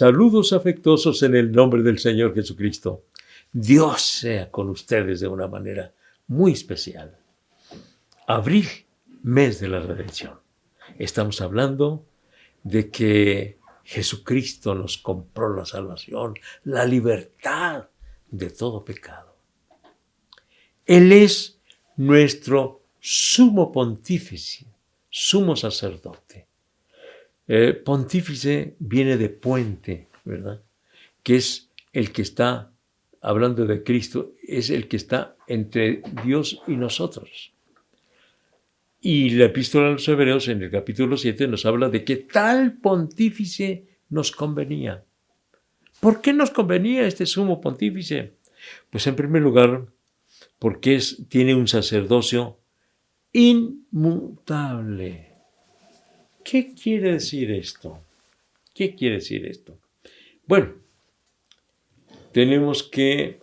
Saludos afectuosos en el nombre del Señor Jesucristo. Dios sea con ustedes de una manera muy especial. Abril, mes de la redención. Estamos hablando de que Jesucristo nos compró la salvación, la libertad de todo pecado. Él es nuestro sumo pontífice, sumo sacerdote. Eh, pontífice viene de puente, ¿verdad? Que es el que está, hablando de Cristo, es el que está entre Dios y nosotros. Y la epístola a los Hebreos en el capítulo 7 nos habla de que tal pontífice nos convenía. ¿Por qué nos convenía este sumo pontífice? Pues en primer lugar, porque tiene un sacerdocio inmutable. ¿Qué quiere decir esto? ¿Qué quiere decir esto? Bueno, tenemos que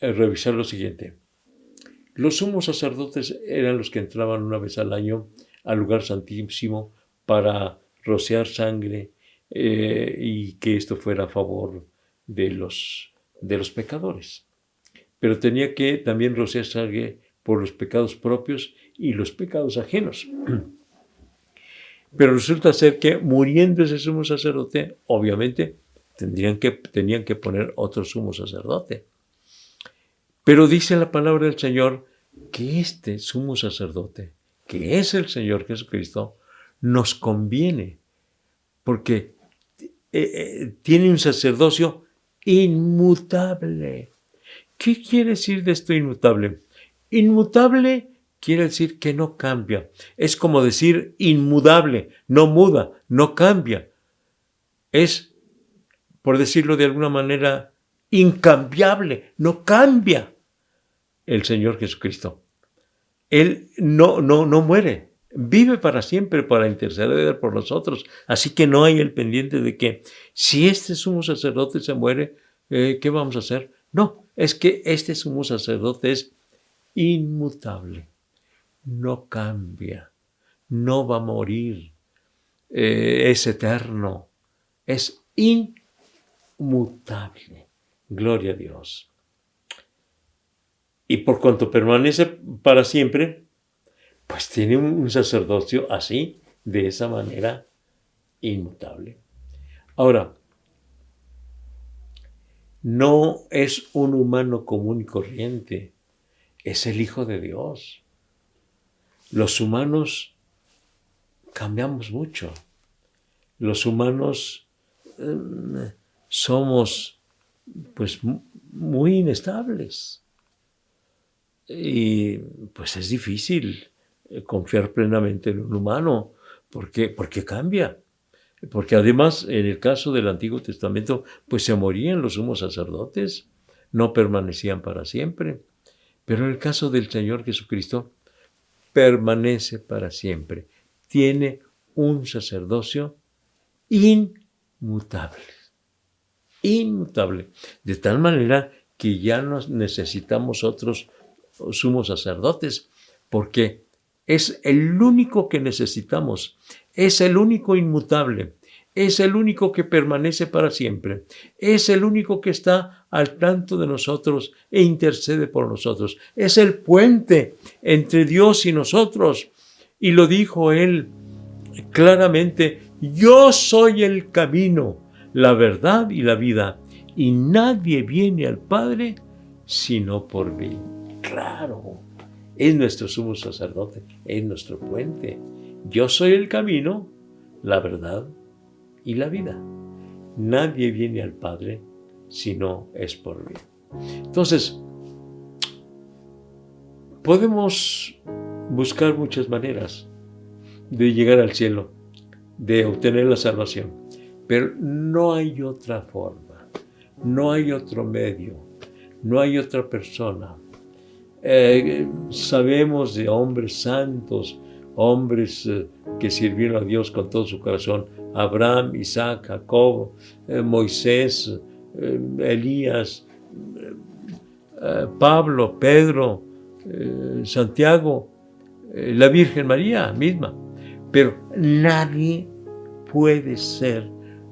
eh, revisar lo siguiente. Los sumos sacerdotes eran los que entraban una vez al año al lugar santísimo para rociar sangre eh, y que esto fuera a favor de los, de los pecadores. Pero tenía que también rociar sangre por los pecados propios y los pecados ajenos. Pero resulta ser que muriendo ese sumo sacerdote, obviamente tendrían que, tenían que poner otro sumo sacerdote. Pero dice la palabra del Señor que este sumo sacerdote, que es el Señor Jesucristo, nos conviene, porque eh, eh, tiene un sacerdocio inmutable. ¿Qué quiere decir de esto inmutable? Inmutable quiere decir que no cambia. Es como decir inmudable, no muda, no cambia. Es, por decirlo de alguna manera, incambiable, no cambia el Señor Jesucristo. Él no, no, no muere, vive para siempre para interceder por nosotros. Así que no hay el pendiente de que si este sumo sacerdote se muere, eh, ¿qué vamos a hacer? No, es que este sumo sacerdote es inmutable, no cambia, no va a morir, eh, es eterno, es inmutable. Gloria a Dios. Y por cuanto permanece para siempre, pues tiene un sacerdocio así, de esa manera inmutable. Ahora, no es un humano común y corriente, es el Hijo de Dios. Los humanos cambiamos mucho. Los humanos eh, somos pues muy inestables. Y pues es difícil eh, confiar plenamente en un humano, porque, porque cambia. Porque además, en el caso del Antiguo Testamento, pues se morían los sumos sacerdotes, no permanecían para siempre. Pero en el caso del Señor Jesucristo, permanece para siempre. Tiene un sacerdocio inmutable. Inmutable. De tal manera que ya no necesitamos otros sumos sacerdotes, porque es el único que necesitamos, es el único inmutable, es el único que permanece para siempre, es el único que está al tanto de nosotros e intercede por nosotros, es el puente entre Dios y nosotros. Y lo dijo él claramente, yo soy el camino, la verdad y la vida, y nadie viene al Padre sino por mí. Claro, es nuestro sumo sacerdote, es nuestro puente. Yo soy el camino, la verdad y la vida. Nadie viene al Padre si no es por mí. Entonces, podemos buscar muchas maneras de llegar al cielo, de obtener la salvación, pero no hay otra forma, no hay otro medio, no hay otra persona eh, sabemos de hombres santos, hombres eh, que sirvieron a Dios con todo su corazón, Abraham, Isaac, Jacob, eh, Moisés, Elías, Pablo, Pedro, Santiago, la Virgen María misma. Pero nadie puede ser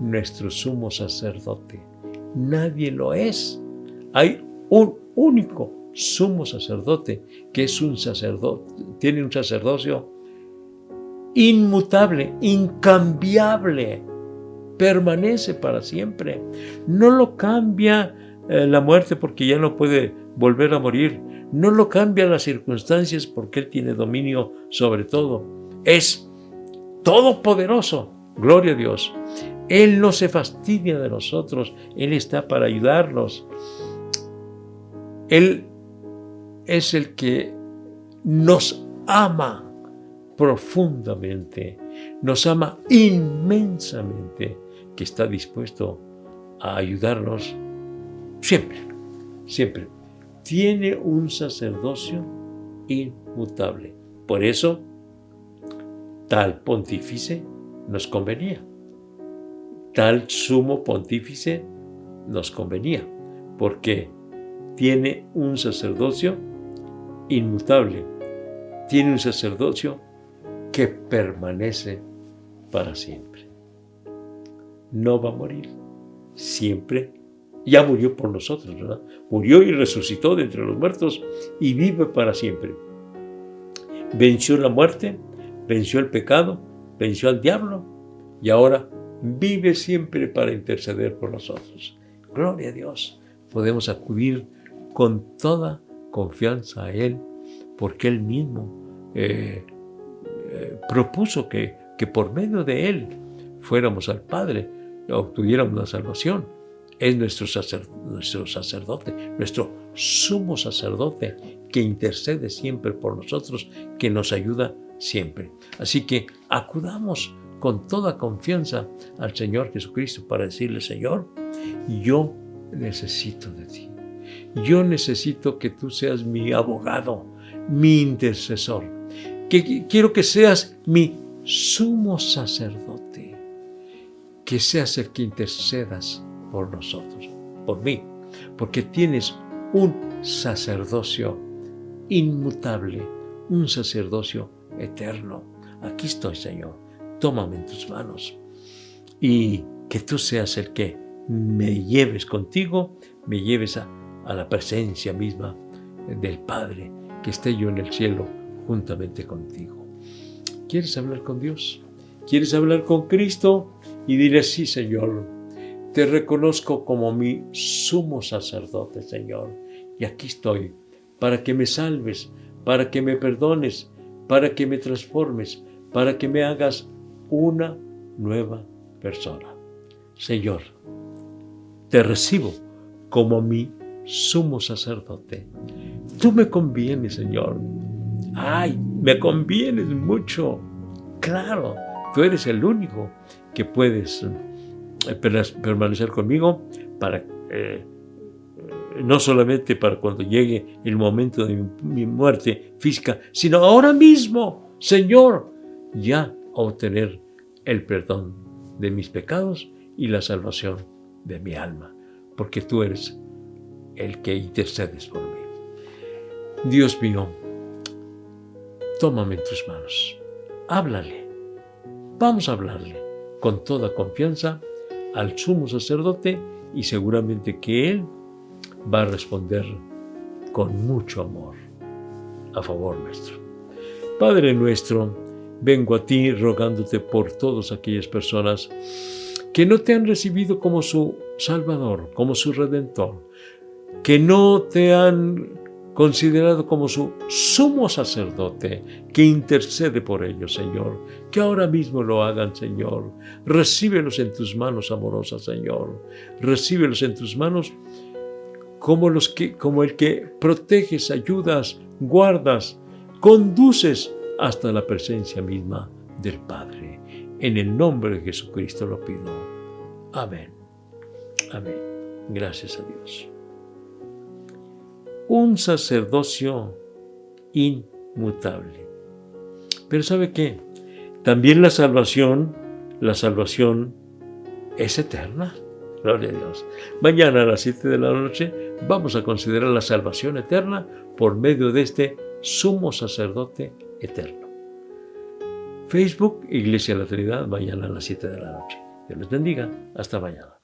nuestro sumo sacerdote. Nadie lo es. Hay un único sumo sacerdote que es un sacerdote, tiene un sacerdocio inmutable, incambiable, permanece para siempre. No lo cambia eh, la muerte porque ya no puede volver a morir. No lo cambia las circunstancias porque Él tiene dominio sobre todo. Es todopoderoso. Gloria a Dios. Él no se fastidia de nosotros. Él está para ayudarnos. Él es el que nos ama profundamente, nos ama inmensamente, que está dispuesto a ayudarnos siempre, siempre. Tiene un sacerdocio inmutable. Por eso, tal pontífice nos convenía. Tal sumo pontífice nos convenía, porque tiene un sacerdocio inmutable, tiene un sacerdocio que permanece para siempre. No va a morir, siempre ya murió por nosotros, ¿verdad? Murió y resucitó de entre los muertos y vive para siempre. Venció la muerte, venció el pecado, venció al diablo y ahora vive siempre para interceder por nosotros. Gloria a Dios. Podemos acudir con toda confianza a Él, porque Él mismo eh, eh, propuso que, que por medio de Él fuéramos al Padre, obtuviéramos la salvación. Es nuestro, nuestro sacerdote, nuestro sumo sacerdote, que intercede siempre por nosotros, que nos ayuda siempre. Así que acudamos con toda confianza al Señor Jesucristo para decirle, Señor, yo necesito de ti. Yo necesito que tú seas mi abogado, mi intercesor. Que quiero que seas mi sumo sacerdote. Que seas el que intercedas por nosotros, por mí, porque tienes un sacerdocio inmutable, un sacerdocio eterno. Aquí estoy, Señor. Tómame en tus manos y que tú seas el que me lleves contigo, me lleves a a la presencia misma del Padre, que esté yo en el cielo juntamente contigo. ¿Quieres hablar con Dios? ¿Quieres hablar con Cristo? Y dile, sí, Señor, te reconozco como mi sumo sacerdote, Señor. Y aquí estoy, para que me salves, para que me perdones, para que me transformes, para que me hagas una nueva persona. Señor, te recibo como mi sumo sacerdote. Tú me convienes, Señor. Ay, me convienes mucho. Claro, tú eres el único que puedes eh, permanecer conmigo para eh, no solamente para cuando llegue el momento de mi muerte física, sino ahora mismo, Señor, ya obtener el perdón de mis pecados y la salvación de mi alma, porque tú eres el que intercedes por mí. Dios mío, tómame en tus manos, háblale, vamos a hablarle con toda confianza al sumo sacerdote y seguramente que Él va a responder con mucho amor a favor nuestro. Padre nuestro, vengo a ti rogándote por todas aquellas personas que no te han recibido como su Salvador, como su Redentor, que no te han considerado como su sumo sacerdote que intercede por ellos, Señor. Que ahora mismo lo hagan, Señor. Recíbelos en tus manos amorosas, Señor. Recíbelos en tus manos como, que, como el que proteges, ayudas, guardas, conduces hasta la presencia misma del Padre. En el nombre de Jesucristo lo pido. Amén. Amén. Gracias a Dios un sacerdocio inmutable. Pero ¿sabe qué? También la salvación, la salvación es eterna. Gloria a Dios. Mañana a las 7 de la noche vamos a considerar la salvación eterna por medio de este sumo sacerdote eterno. Facebook, Iglesia de la Trinidad, mañana a las 7 de la noche. Dios les bendiga. Hasta mañana.